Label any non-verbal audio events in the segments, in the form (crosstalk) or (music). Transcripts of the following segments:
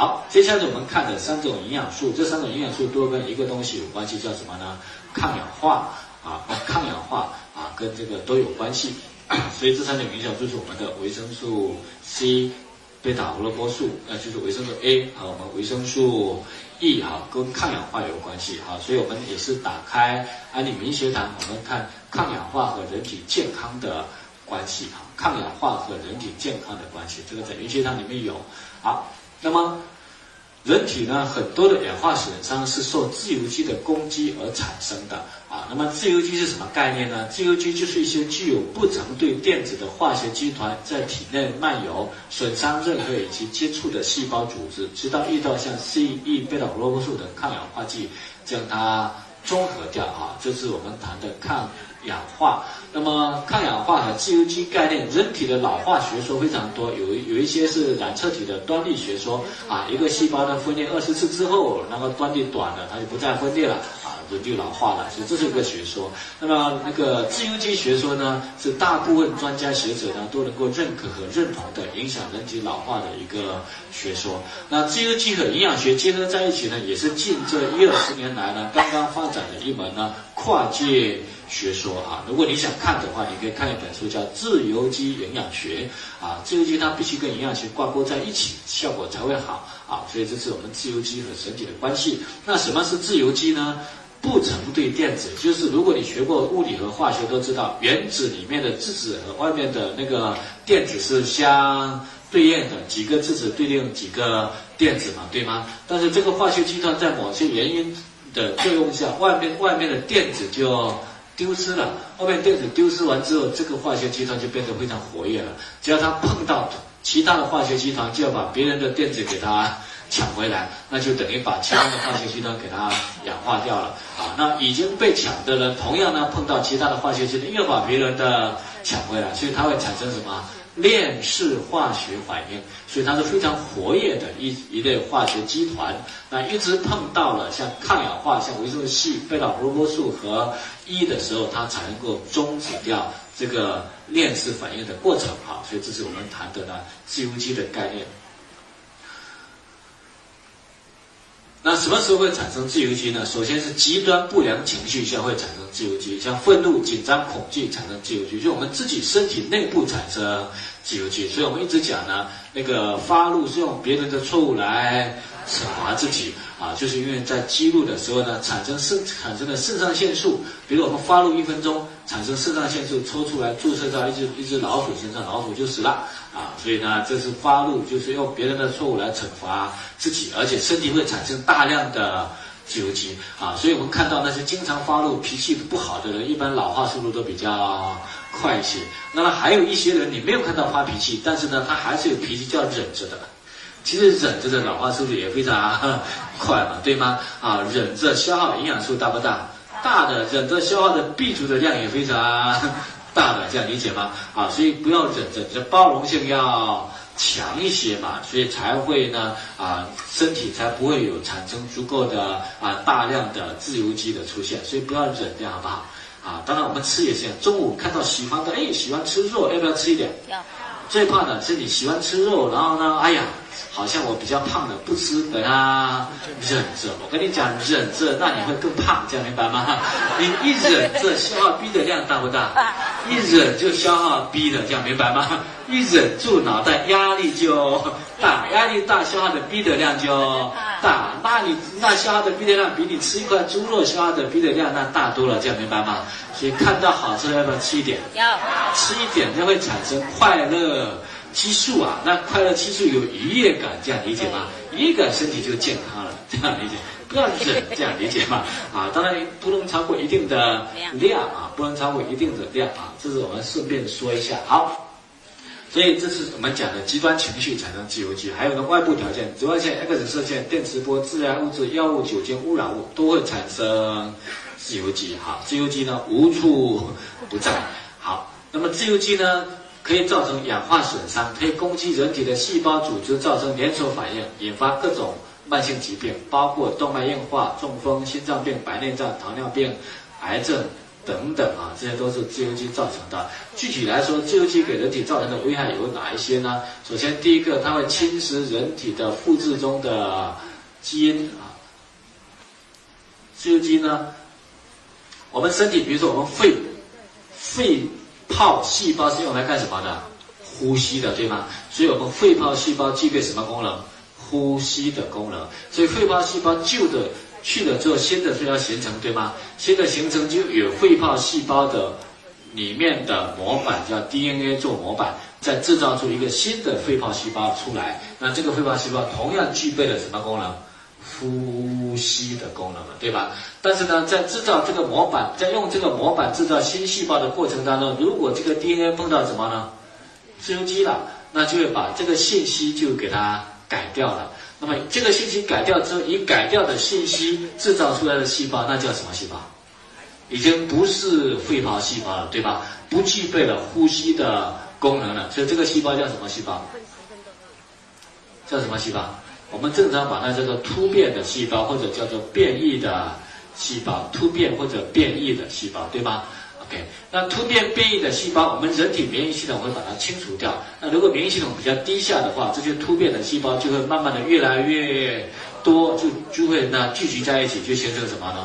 好，接下来我们看的三种营养素，这三种营养素都跟一个东西有关系，叫什么呢？抗氧化啊，抗氧化啊，跟这个都有关系。(clears throat) 所以这三种营养素是我们的维生素 C、贝塔胡萝卜素，那就是维生素 A 和我们维生素 E 哈，跟抗氧化有关系哈。所以我们也是打开安利明学堂，我们看抗氧化和人体健康的关系哈，抗氧化和人体健康的关系，这个在明学堂里面有。好，那么。人体呢，很多的氧化损伤是受自由基的攻击而产生的啊。那么自由基是什么概念呢？自由基就是一些具有不常对电子的化学基团在体内漫游，损伤任何以及接触的细胞组织，直到遇到像 C、E、贝塔胡萝卜素等抗氧化剂将它综合掉啊。这是我们谈的抗氧化。那么抗氧化和自由基概念，人体的老化学说非常多，有有一些是染色体的端粒学说啊，一个细胞呢分裂二十次之后，那个端粒短了，它就不再分裂了，人就老化了，所以这是一个学说。那么那个自由基学说呢，是大部分专家学者呢都能够认可和认同的，影响人体老化的一个学说。那自由基和营养学结合在一起呢，也是近这一二十年来呢刚刚发展的一门呢跨界。学说啊，如果你想看的话，你可以看一本书叫《自由基营养学》啊，自由基它必须跟营养学挂钩在一起，效果才会好啊。所以这是我们自由基和身体的关系。那什么是自由基呢？不成对电子，就是如果你学过物理和化学都知道，原子里面的质子和外面的那个电子是相对应的，几个质子对应几个电子嘛，对吗？但是这个化学集团在某些原因的作用下，外面外面的电子就丢失了，外面电子丢失完之后，这个化学集团就变得非常活跃了。只要它碰到其他的化学集团，就要把别人的电子给它抢回来，那就等于把其他的化学集团给它氧化掉了。啊，那已经被抢的人，同样呢碰到其他的化学集团，又把别人的抢回来，所以它会产生什么？链式化学反应，所以它是非常活跃的一一类化学基团。那一直碰到了像抗氧化、像维生素 C、贝塔胡萝卜素和 E 的时候，它才能够终止掉这个链式反应的过程。哈，所以这是我们谈的呢自由基的概念。那什么时候会产生自由基呢？首先是极端不良情绪下会产生自由基，像愤怒、紧张、恐惧产生自由基，就我们自己身体内部产生自由基。所以我们一直讲呢，那个发怒是用别人的错误来惩罚自己啊，就是因为在激怒的时候呢，产生肾产生的肾上腺素，比如我们发怒一分钟，产生肾上腺素抽出来注射到一只一只老鼠身上，老鼠就死了。啊，所以呢，这是发怒，就是用别人的错误来惩罚自己，而且身体会产生大量的自由基啊。所以我们看到那些经常发怒、脾气不好的人，一般老化速度都比较快一些。那么还有一些人，你没有看到发脾气，但是呢，他还是有脾气，叫忍着的。其实忍着的老化速度也非常 (laughs) 快嘛，对吗？啊，忍着消耗营养素大不大？大的，忍着消耗的 B 族的量也非常。大的这样理解吗？啊，所以不要忍着，你的包容性要强一些嘛，所以才会呢啊，身体才不会有产生足够的啊大量的自由基的出现，所以不要忍这样好不好？啊，当然我们吃也是，中午看到喜欢的，哎，喜欢吃肉，要不要吃一点？要。最怕的是你喜欢吃肉，然后呢，哎呀。好像我比较胖的，不吃，等他忍着。我跟你讲，忍着，那你会更胖，这样明白吗？(laughs) 你一忍着，消耗 B 的量大不大？(laughs) 一忍就消耗 B 的，这样明白吗？(laughs) 一忍住，脑袋压力就大，压力大，消耗的 B 的量就大。那你那消耗的 B 的量比你吃一块猪肉消耗的 B 的量那大多了，这样明白吗？所以看到好吃要不要吃一点？要吃一点，就会产生快乐。激素啊，那快乐激素有愉悦感，这样理解吗？愉悦感身体就健康了，(laughs) 这样理解，不要忍，这样理解吗？(laughs) 啊，当然不能超过一定的量啊，不能超过一定的量啊，这是我们顺便说一下。好，所以这是我们讲的极端情绪产生自由基，还有呢外部条件，紫外线、X 射线、电磁波、致癌物质、药物、酒精、污染物都会产生自由基。好，自由基呢无处不在。好，那么自由基呢？可以造成氧化损伤，可以攻击人体的细胞组织，造成连锁反应，引发各种慢性疾病，包括动脉硬化、中风、心脏病、白内障、糖尿病、癌症、等等啊，这些都是自由基造成的。具体来说，自由基给人体造成的危害有哪一些呢？首先，第一个，它会侵蚀人体的复制中的基因啊。自由基呢，我们身体，比如说我们肺，肺泡细胞是用来干什么的？呼吸的，对吗？所以我们肺泡细胞具备什么功能？呼吸的功能。所以肺泡细胞旧的。去了之后，新的就要形成，对吗？新的形成就有肺泡细胞的里面的模板，叫 DNA 做模板，再制造出一个新的肺泡细胞出来。那这个肺泡细胞同样具备了什么功能？呼吸的功能了，对吧？但是呢，在制造这个模板，在用这个模板制造新细胞的过程当中，如果这个 DNA 碰到什么呢？自由基了，那就会把这个信息就给它改掉了。那么这个信息改掉之后，以改掉的信息制造出来的细胞，那叫什么细胞？已经不是肺泡细胞了，对吧？不具备了呼吸的功能了，所以这个细胞叫什么细胞？叫什么细胞？我们正常把它叫做突变的细胞，或者叫做变异的细胞，突变或者变异的细胞，对吧？OK，那突变变异的细胞，我们人体免疫系统会把它清除掉。那如果免疫系统比较低下的话，这些突变的细胞就会慢慢的越来越多，就就会呢聚集在一起，就形成什么呢？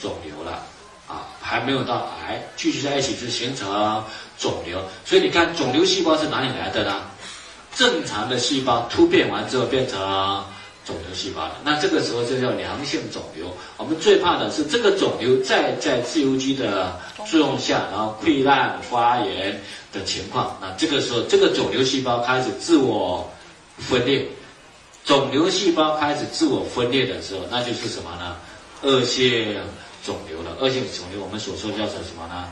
肿瘤了啊，还没有到癌，聚集在一起就形成肿瘤。所以你看，肿瘤细胞是哪里来的呢？正常的细胞突变完之后变成。肿瘤细胞了，那这个时候就叫良性肿瘤。我们最怕的是这个肿瘤再在自由基的作用下，然后溃烂发炎的情况。那这个时候，这个肿瘤细胞开始自我分裂，肿瘤细胞开始自我分裂的时候，那就是什么呢？恶性肿瘤了。恶性肿瘤我们所说叫做什么呢？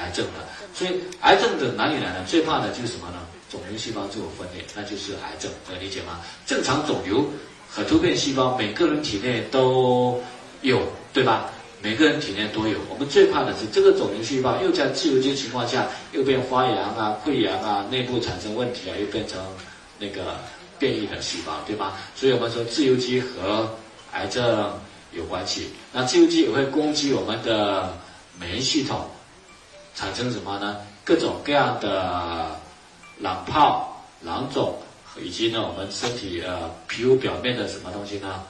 癌症的。所以癌症的哪里来呢？最怕的就是什么呢？肿瘤细胞自我分裂，那就是癌症。能理解吗？正常肿瘤。和突变细胞，每个人体内都有，对吧？每个人体内都有。我们最怕的是这个肿瘤细胞又在自由基情况下又变发炎啊、溃疡啊、内部产生问题啊，又变成那个变异的细胞，对吧？所以我们说自由基和癌症有关系。那自由基也会攻击我们的免疫系统，产生什么呢？各种各样的囊泡、囊肿。以及呢，我们身体呃皮肤表面的什么东西呢？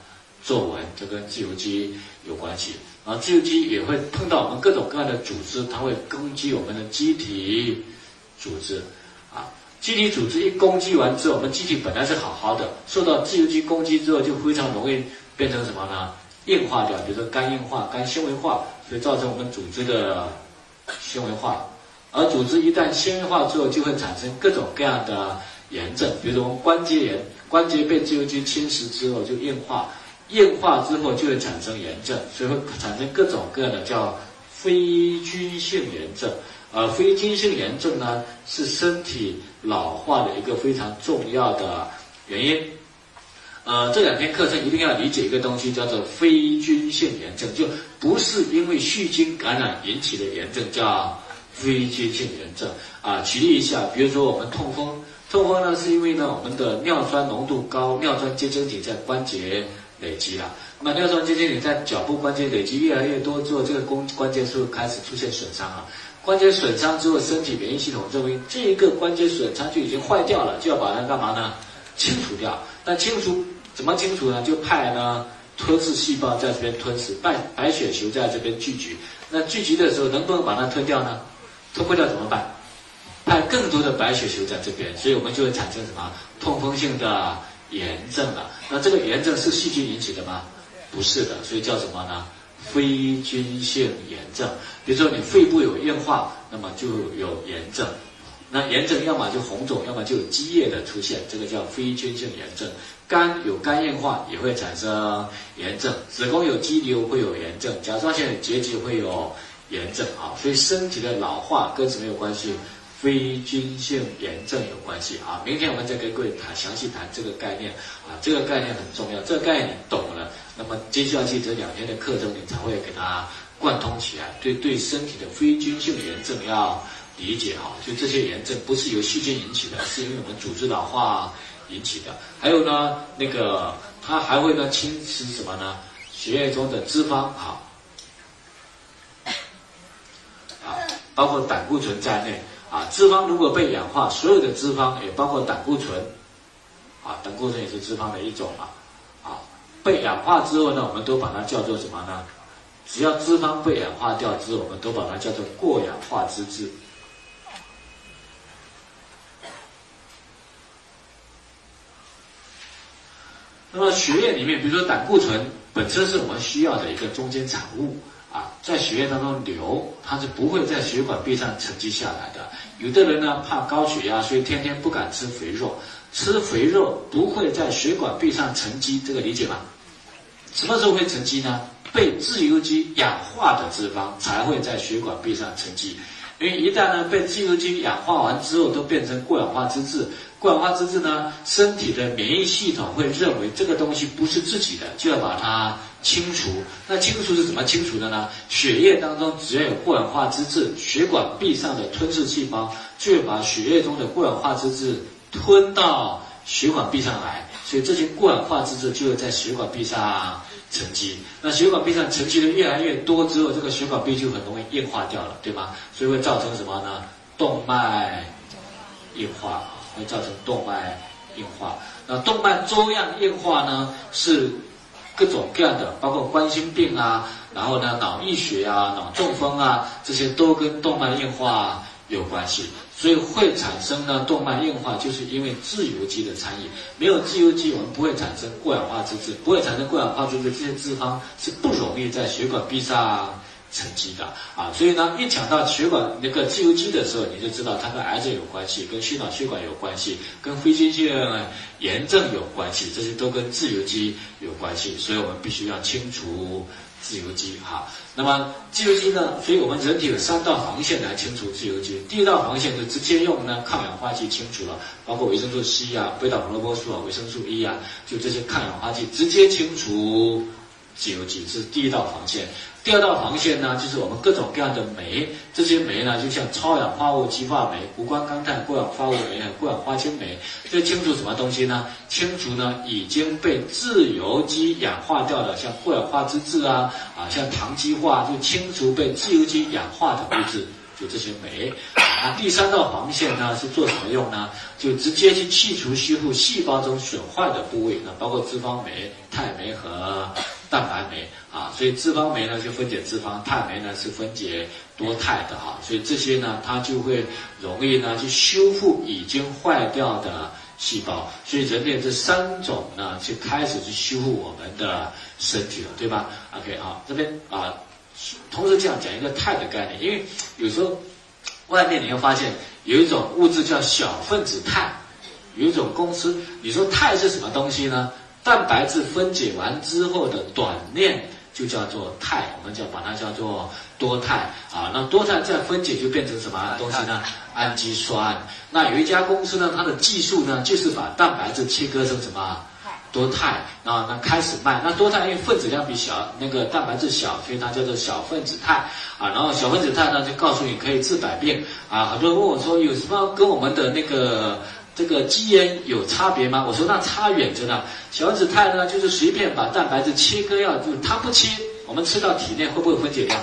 皱纹，这跟自由基有关系。然后自由基也会碰到我们各种各样的组织，它会攻击我们的机体组织。啊，机体组织一攻击完之后，我们机体本来是好好的，受到自由基攻击之后，就非常容易变成什么呢？硬化掉，比如说肝硬化、肝纤维化，所以造成我们组织的纤维化。而组织一旦纤维化之后，就会产生各种各样的。炎症，比如说关节炎，关节被自由基侵蚀之后就硬化，硬化之后就会产生炎症，所以会产生各种各样的叫非菌性炎症。而非菌性炎症呢，是身体老化的一个非常重要的原因。呃，这两天课程一定要理解一个东西，叫做非菌性炎症，就不是因为细菌感染引起的炎症，叫非接近炎症。啊，举例一下，比如说我们痛风。痛风呢，是因为呢，我们的尿酸浓度高，尿酸结晶体在关节累积了。那么尿酸结晶体在脚部关节累积越来越多之后，这个关关节是不是开始出现损伤了？关节损伤之后，身体免疫系统认为这一个关节损伤就已经坏掉了，就要把它干嘛呢？清除掉。那清除怎么清除呢？就派呢吞噬细胞在这边吞噬，白白血球在这边聚集。那聚集的时候，能不能把它吞掉呢？吞不掉怎么办？派更多的白血球在这边，所以我们就会产生什么痛风性的炎症了。那这个炎症是细菌引起的吗？不是的，所以叫什么呢？非菌性炎症。比如说你肺部有硬化，那么就有炎症。那炎症要么就红肿，要么就有积液的出现，这个叫非菌性炎症。肝有肝硬化也会产生炎症，子宫有肌瘤会有炎症，甲状腺结节会有炎症啊。所以身体的老化跟什么有关系？非菌性炎症有关系啊，明天我们再跟各位谈详细谈这个概念啊，这个概念很重要，这个概念你懂了，那么接下去这两天的课程你才会给它贯通起来。对对，身体的非菌性炎症要理解哈，就这些炎症不是由细菌引起的，是因为我们组织老化引起的。还有呢，那个它还会呢侵蚀什么呢？血液中的脂肪啊。包括胆固醇在内啊。脂肪如果被氧化，所有的脂肪也包括胆固醇啊，胆固醇也是脂肪的一种啊啊，被氧化之后呢，我们都把它叫做什么呢？只要脂肪被氧化掉之后，我们都把它叫做过氧化脂质。那么血液里面，比如说胆固醇本身是我们需要的一个中间产物啊，在血液当中流，它是不会在血管壁上沉积下来的。有的人呢怕高血压，所以天天不敢吃肥肉，吃肥肉不会在血管壁上沉积，这个理解吗？什么时候会沉积呢？被自由基氧化的脂肪才会在血管壁上沉积。因为一旦呢被自由基氧化完之后，都变成过氧化脂质。过氧化脂质呢，身体的免疫系统会认为这个东西不是自己的，就要把它清除。那清除是怎么清除的呢？血液当中只要有过氧化脂质，血管壁上的吞噬细胞就会把血液中的过氧化脂质吞到血管壁上来，所以这些过氧化脂质就会在血管壁上。沉积，那血管壁上沉积的越来越多之后，这个血管壁就很容易硬化掉了，对吗？所以会造成什么呢？动脉硬化，会造成动脉硬化。那动脉粥样硬化呢，是各种各样的，包括冠心病啊，然后呢脑溢血啊、脑中风啊，这些都跟动脉硬化有关系。所以会产生呢动脉硬化，就是因为自由基的参与。没有自由基，我们不会产生过氧化脂质，不会产生过氧化脂质，这些脂肪是不容易在血管壁上沉积的啊。所以呢，一讲到血管那个自由基的时候，你就知道它跟癌症有关系，跟心脑血管有关系，跟非心性炎症有关系，这些都跟自由基有关系。所以我们必须要清除。自由基哈，那么自由基呢？所以我们人体有三道防线来清除自由基。第一道防线就直接用呢抗氧化剂清除了，包括维生素 C 啊、贝塔胡萝卜素啊、维生素 E 啊，就这些抗氧化剂直接清除。自由基是第一道防线，第二道防线呢，就是我们各种各样的酶，这些酶呢，就像超氧化物激化酶、谷胱甘肽过氧化物酶和、过氧化氢酶，这清除什么东西呢？清除呢已经被自由基氧化掉的，像过氧化脂质啊，啊，像糖基化，就清除被自由基氧化的物质。就这些酶，那第三道防线呢是做什么用呢？就直接去去除修复细胞中损坏的部位，那包括脂肪酶、肽酶和蛋白酶啊。所以脂肪酶呢就分解脂肪，肽酶呢是分解多肽的哈。所以这些呢它就会容易呢去修复已经坏掉的细胞。所以人类这三种呢就开始去修复我们的身体了，对吧？OK 好，这边啊。同时这样讲一个肽的概念，因为有时候外面你会发现有一种物质叫小分子肽，有一种公司，你说肽是什么东西呢？蛋白质分解完之后的短链就叫做肽，我们叫把它叫做多肽啊。那多肽再分解就变成什么东西呢？(laughs) 氨基酸。那有一家公司呢，它的技术呢就是把蛋白质切割成什么？多肽啊，那开始卖。那多肽因为分子量比小，那个蛋白质小，所以它叫做小分子肽啊。然后小分子肽呢，就告诉你可以治百病啊。很多人问我说，有什么跟我们的那个这个基因有差别吗？我说那差远着呢。小分子肽呢，就是随便把蛋白质切割掉，就它不切，我们吃到体内会不会分解掉？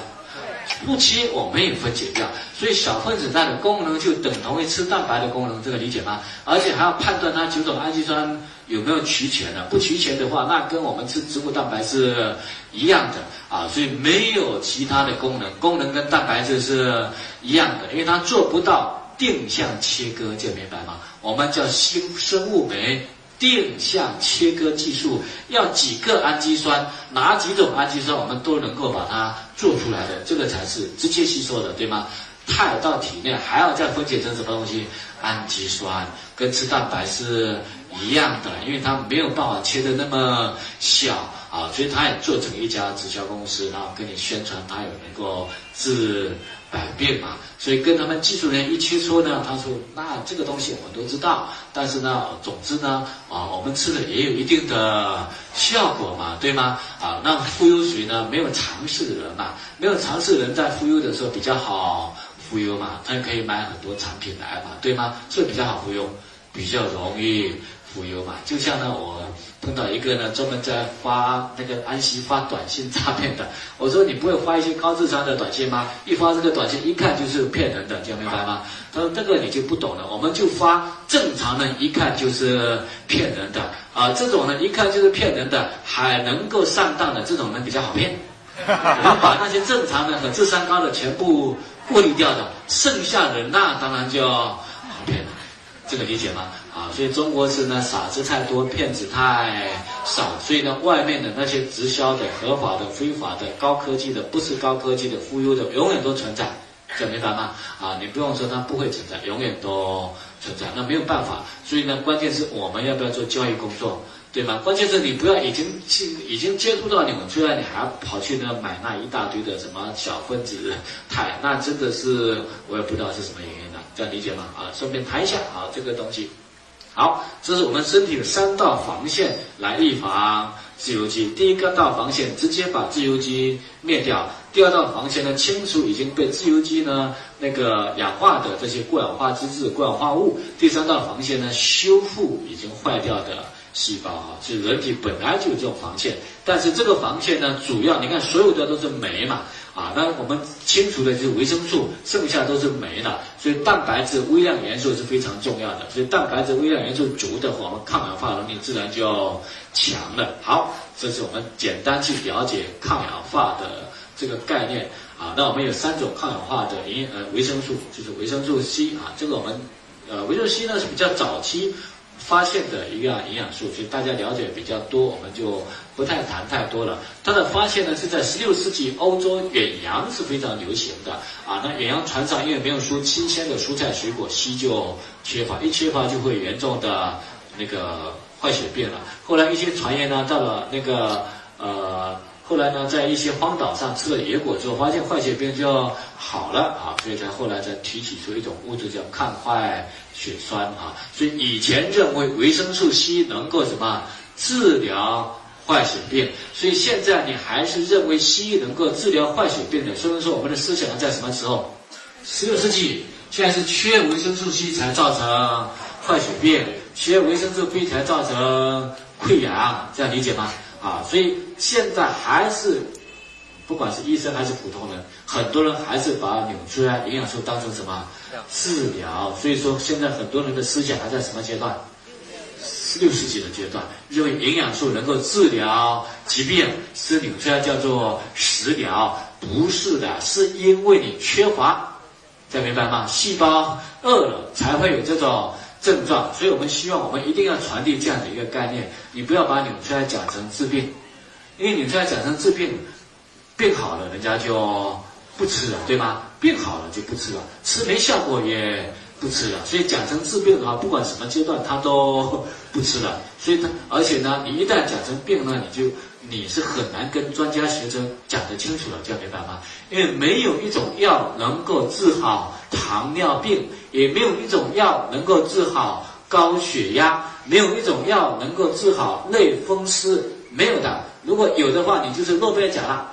不切我们也分解掉。所以小分子肽的功能就等同于吃蛋白的功能，这个理解吗？而且还要判断它九种氨基酸。有没有齐全呢？不齐全的话，那跟我们吃植物蛋白是一样的啊，所以没有其他的功能，功能跟蛋白质是一样的，因为它做不到定向切割，这明白吗？我们叫生生物酶定向切割技术，要几个氨基酸，哪几种氨基酸我们都能够把它做出来的，这个才是直接吸收的，对吗？肽到体内还要再分解成什么东西？氨基酸，跟吃蛋白是。一样的，因为它没有办法切的那么小啊，所以他也做成一家直销公司，然后跟你宣传它有能够治百变嘛。所以跟他们技术人员一切磋呢，他说那这个东西我们都知道，但是呢，总之呢，啊，我们吃的也有一定的效果嘛，对吗？啊，那忽悠谁呢？没有尝试的人嘛，没有尝试的人在忽悠的时候比较好忽悠嘛，他可以买很多产品来嘛，对吗？所以比较好忽悠，比较容易。浮游嘛。就像呢，我碰到一个呢，专门在发那个安息发短信诈骗的，我说你不会发一些高智商的短信吗？一发这个短信，一看就是骗人的，这样明白吗？他说这个你就不懂了，我们就发正常人一看就是骗人的啊，这种呢一看就是骗人的，还能够上当的这种人比较好骗。(laughs) 我们把那些正常的和智商高的全部过滤掉的，剩下的那当然就好骗了。这个理解吗？啊，所以中国是呢傻子太多，骗子太少，所以呢外面的那些直销的、合法的、非法的、高科技的、不是高科技的、忽悠的，永远都存在，这明白吗？啊，你不用说它不会存在，永远都存在，那没有办法。所以呢，关键是我们要不要做教育工作？对吗？关键是你不要已经去已经接触到你们，出来你还跑去呢买那一大堆的什么小分子肽，那真的是我也不知道是什么原因，这样理解吗？啊，顺便谈一下啊这个东西。好，这是我们身体的三道防线来预防自由基。第一个道防线直接把自由基灭掉，第二道防线呢清除已经被自由基呢那个氧化的这些过氧化脂质、过氧化物，第三道防线呢修复已经坏掉的。细胞啊，是人体本来就有这种防线，但是这个防线呢，主要你看所有的都是酶嘛，啊，那我们清除的就是维生素，剩下都是酶了，所以蛋白质微量元素是非常重要的，所以蛋白质微量元素足的话，我们抗氧化能力自然就要强了。好，这是我们简单去了解抗氧化的这个概念啊。那我们有三种抗氧化的营呃维生素，就是维生素 C 啊，这个我们呃维生素 C 呢是比较早期。发现的一个营养素，所以大家了解比较多，我们就不太谈太多了。它的发现呢是在十六世纪，欧洲远洋是非常流行的啊。那远洋船上因为没有输新鲜的蔬菜水果，硒就缺乏，一缺乏就会严重的那个坏血病了。后来一些船员呢到了那个呃。后来呢，在一些荒岛上吃了野果之后，发现坏血病就好了啊，所以才后来才提取出一种物质叫抗坏血酸啊。所以以前认为维生素 C 能够什么治疗坏血病，所以现在你还是认为 C 能够治疗坏血病的。所以说我们的思想在什么时候？十六世纪，现在是缺维生素 C 才造成坏血病，缺维生素 B 才造成溃疡，这样理解吗？啊，所以现在还是，不管是医生还是普通人，很多人还是把纽崔莱营养素当成什么治疗。所以说，现在很多人的思想还在什么阶段？六十几的阶段，认为营养素能够治疗疾病，是纽崔莱叫做食疗，不是的，是因为你缺乏，这明白吗？细胞饿了才会有这种。症状，所以我们希望我们一定要传递这样的一个概念，你不要把纽崔莱讲成治病，因为纽崔莱讲成治病，病好了人家就不吃了，对吗？病好了就不吃了，吃没效果也不吃了，所以讲成治病的话，不管什么阶段他都不吃了。所以他而且呢，你一旦讲成病呢，你就你是很难跟专家学者讲得清楚的，这样明白吗？因为没有一种药能够治好糖尿病。也没有一种药能够治好高血压，没有一种药能够治好类风湿，没有的。如果有的话，你就是诺贝尔奖了。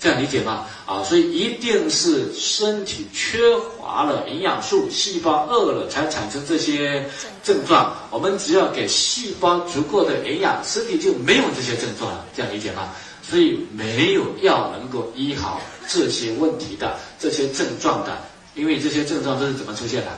这样理解吗？啊，所以一定是身体缺乏了营养素，细胞饿了才产生这些症状。我们只要给细胞足够的营养，身体就没有这些症状了。这样理解吗？所以没有药能够医好这些问题的这些症状的。因为这些症状都是怎么出现的？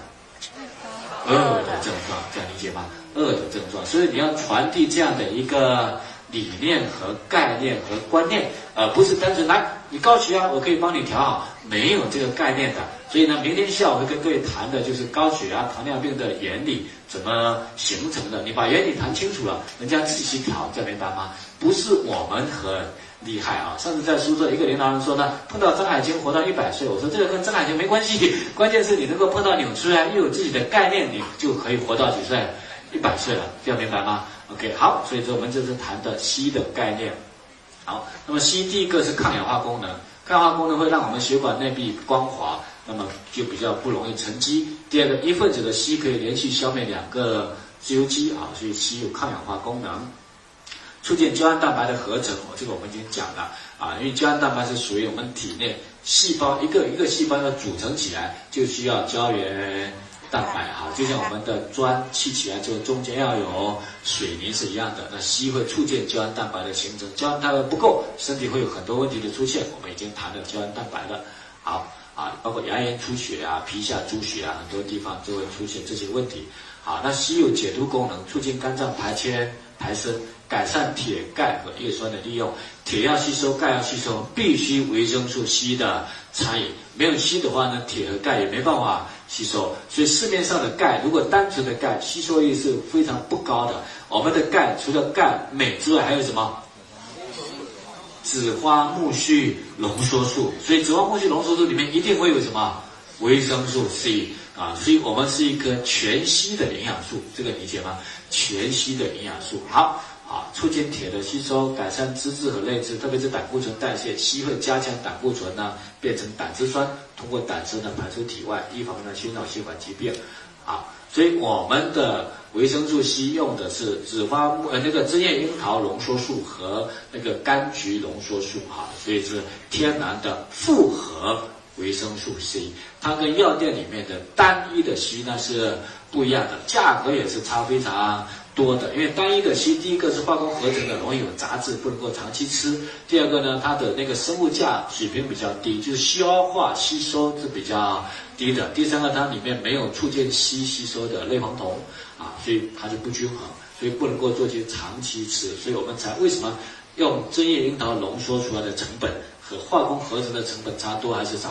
饿的症状，这样理解吗？饿的症状，所以你要传递这样的一个理念和概念和观念，而不是单纯来你高血压，我可以帮你调好，没有这个概念的。所以呢，明天下午会跟各位谈的就是高血压、糖尿病的原理怎么形成的。你把原理谈清楚了，人家自己去调，这明白吗？不是我们很。厉害啊！上次在苏州，一个领导人说呢，碰到张海清活到一百岁。我说这个跟张海清没关系，(laughs) 关键是你能够碰到纽崔莱，又有自己的概念，你就可以活到几岁？一百岁了，这样明白吗？OK，好，所以说我们这是谈的硒的概念。好，那么硒第一个是抗氧化功能，抗氧化功能会让我们血管内壁光滑，那么就比较不容易沉积。第二个，一分子的硒可以连续消灭两个自由基啊，所以硒有抗氧化功能。促进胶原蛋白的合成，这个我们已经讲了啊，因为胶原蛋白是属于我们体内细胞一个一个细胞要组成起来，就需要胶原蛋白哈，就像我们的砖砌起来之后中间要有水泥是一样的。那硒会促进胶原蛋白的形成，胶原蛋白不够，身体会有很多问题的出现。我们已经谈了胶原蛋白了，好啊，包括牙龈出血啊、皮下出血啊，很多地方就会出现这些问题。好，那硒有解毒功能，促进肝脏排铅排生，改善铁、钙和叶酸的利用。铁要吸收，钙要吸收，必须维生素 C 的参与。没有硒的话呢，铁和钙也没办法吸收。所以市面上的钙，如果单纯的钙，吸收率是非常不高的。我们的钙除了钙、镁之外，还有什么？紫花苜蓿浓缩素。所以紫花苜蓿浓缩素里面一定会有什么？维生素 C 啊。所以我们是一颗全息的营养素，这个理解吗？全息的营养素。好。啊，促进铁的吸收，改善脂质和内脂，特别是胆固醇代谢。硒会加强胆固醇呢，变成胆汁酸，通过胆汁呢排出体外，预防呢心脑血管疾病。啊，所以我们的维生素 C 用的是紫花呃那个针叶樱桃浓缩素和那个柑橘浓缩素哈，所以是天然的复合维生素 C。它跟药店里面的单一的 C 呢是不一样的，价格也是差非常。多的，因为单一的硒，第一个是化工合成的，容易有杂质，不能够长期吃；第二个呢，它的那个生物价水平比较低，就是消化吸收是比较低的；第三个，它里面没有促进硒吸收的类黄酮啊，所以它就不均衡，所以不能够做些长期吃。所以我们才为什么用针叶樱桃浓缩出来的成本和化工合成的成本差多还是少？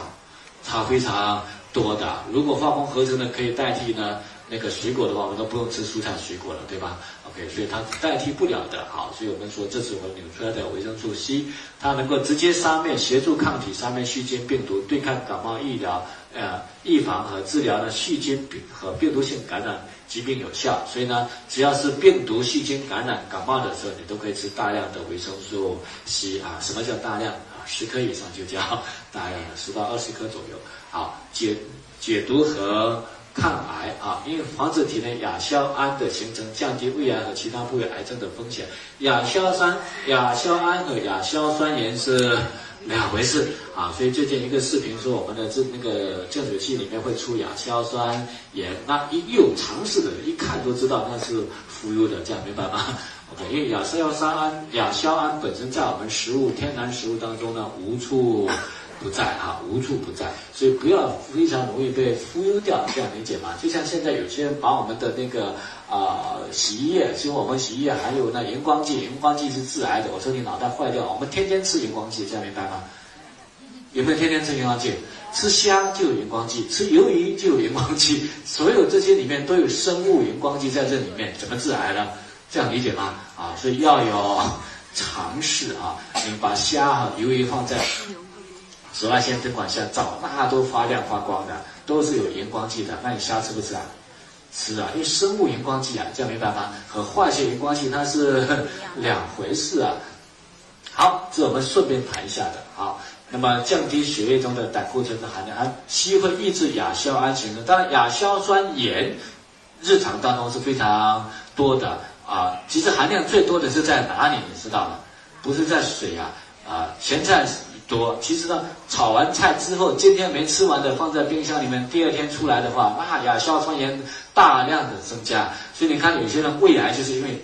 差非常多的。如果化工合成的可以代替呢？那个水果的话，我们都不用吃蔬菜水果了，对吧？OK，所以它代替不了的，好，所以我们说这是我们扭出来的维生素 C，它能够直接杀灭、协助抗体杀灭细菌、病毒，对抗感冒、医疗、呃预防和治疗的细菌病和病毒性感染疾病有效。所以呢，只要是病毒、细菌感染、感冒的时候，你都可以吃大量的维生素 C 啊。什么叫大量啊？十克以上就叫大量的，十到二十克左右。好，解解毒和。抗癌啊，因为防止体内亚硝胺的形成，降低胃癌和其他部位癌症的风险。亚硝酸、亚硝胺和亚硝酸盐是两回事啊，所以最近一个视频说我们的这那个净水器里面会出亚硝酸盐，那一有常识的人一看都知道那是浮油的，这样明白吗？OK，因为亚硝酸胺、亚硝胺本身在我们食物天然食物当中呢无处。不在啊，无处不在，所以不要非常容易被忽悠掉，这样理解吗？就像现在有些人把我们的那个啊洗衣液，其实我们洗衣液还有那荧光剂，荧光剂是致癌的。我说你脑袋坏掉，我们天天吃荧光剂，这样明白吗？有没有天天吃荧光剂？吃虾就有荧光剂，吃鱿鱼就有荧光剂，所有这些里面都有生物荧光剂在这里面，怎么致癌呢？这样理解吗？啊，所以要有尝试啊，你把虾和鱿鱼放在。紫外线灯管下照，那都发亮发光的，都是有荧光剂的。那你虾吃不吃啊？吃啊，因为生物荧光剂啊，这样明白吗？和化学荧光剂它是两回事啊。好，这我们顺便谈一下的。好，那么降低血液中的胆固醇的含量啊，硒会抑制亚硝胺形成。当然，亚硝酸盐日常当中是非常多的啊。其实含量最多的是在哪里？你知道吗？不是在水啊啊，咸菜。多，其实呢，炒完菜之后，今天没吃完的放在冰箱里面，第二天出来的话，那亚硝酸盐大量的增加。所以你看，有些人胃癌就是因为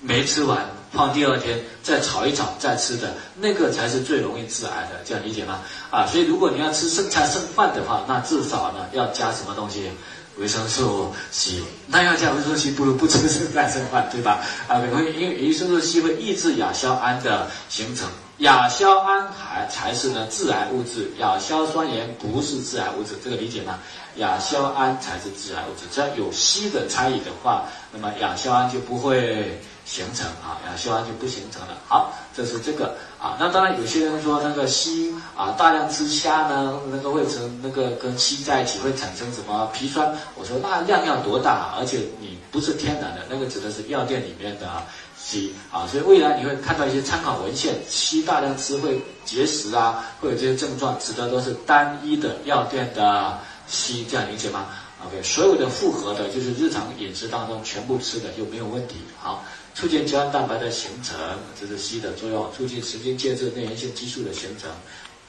没吃完，放第二天再炒一炒再吃的，那个才是最容易致癌的，这样理解吗？啊，所以如果你要吃剩菜剩饭的话，那至少呢要加什么东西？维生素 C。那要加维生素 C，不如 (laughs) 不吃剩菜剩饭，对吧？啊，因为因为维生素 C 会抑制亚硝胺的形成。亚硝胺还才是呢致癌物质，亚硝酸盐不是致癌物质，这个理解吗？亚硝胺才是致癌物质，只要有硒的参与的话，那么亚硝胺就不会形成啊，亚硝胺就不形成了。好，这是这个啊。那当然有些人说那个硒啊，大量吃虾呢，那个会成那个跟硒在一起会产生什么皮酸？我说那量要多大？而且你不是天然的，那个指的是药店里面的。啊硒啊，所以未来你会看到一些参考文献，硒大量吃会结石啊，会有这些症状，指的都是单一的药店的硒，这样理解吗？OK，所有的复合的，就是日常饮食当中全部吃的就没有问题。好，促进胶原蛋白的形成，这是硒的作用，促进神经介质内源性激素的形成，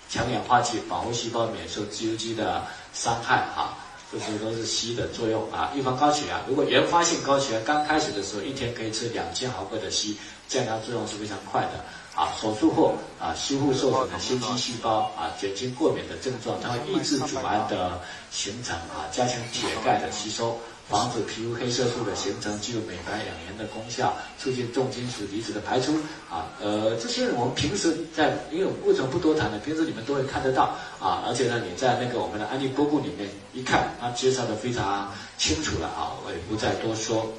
强氧化剂保护细胞免受自由基的伤害。哈，这些都是硒的作用啊，预防高血压。如果原发性高血压刚开始的时候，一天可以吃两千毫克的硒，降压作用是非常快的啊。手术后啊，修复受损的心肌细胞啊，减轻过敏的症状，它会抑制组胺的形成啊，加强铁钙的吸收。防止皮肤黑色素的形成，具有美白养颜的功效，促进重金属离子的排出啊。呃，这些我们平时在，因为为什么不多谈呢？平时你们都会看得到啊。而且呢，你在那个我们的安利播布里面一看，它介绍的非常清楚了啊，我也不再多说。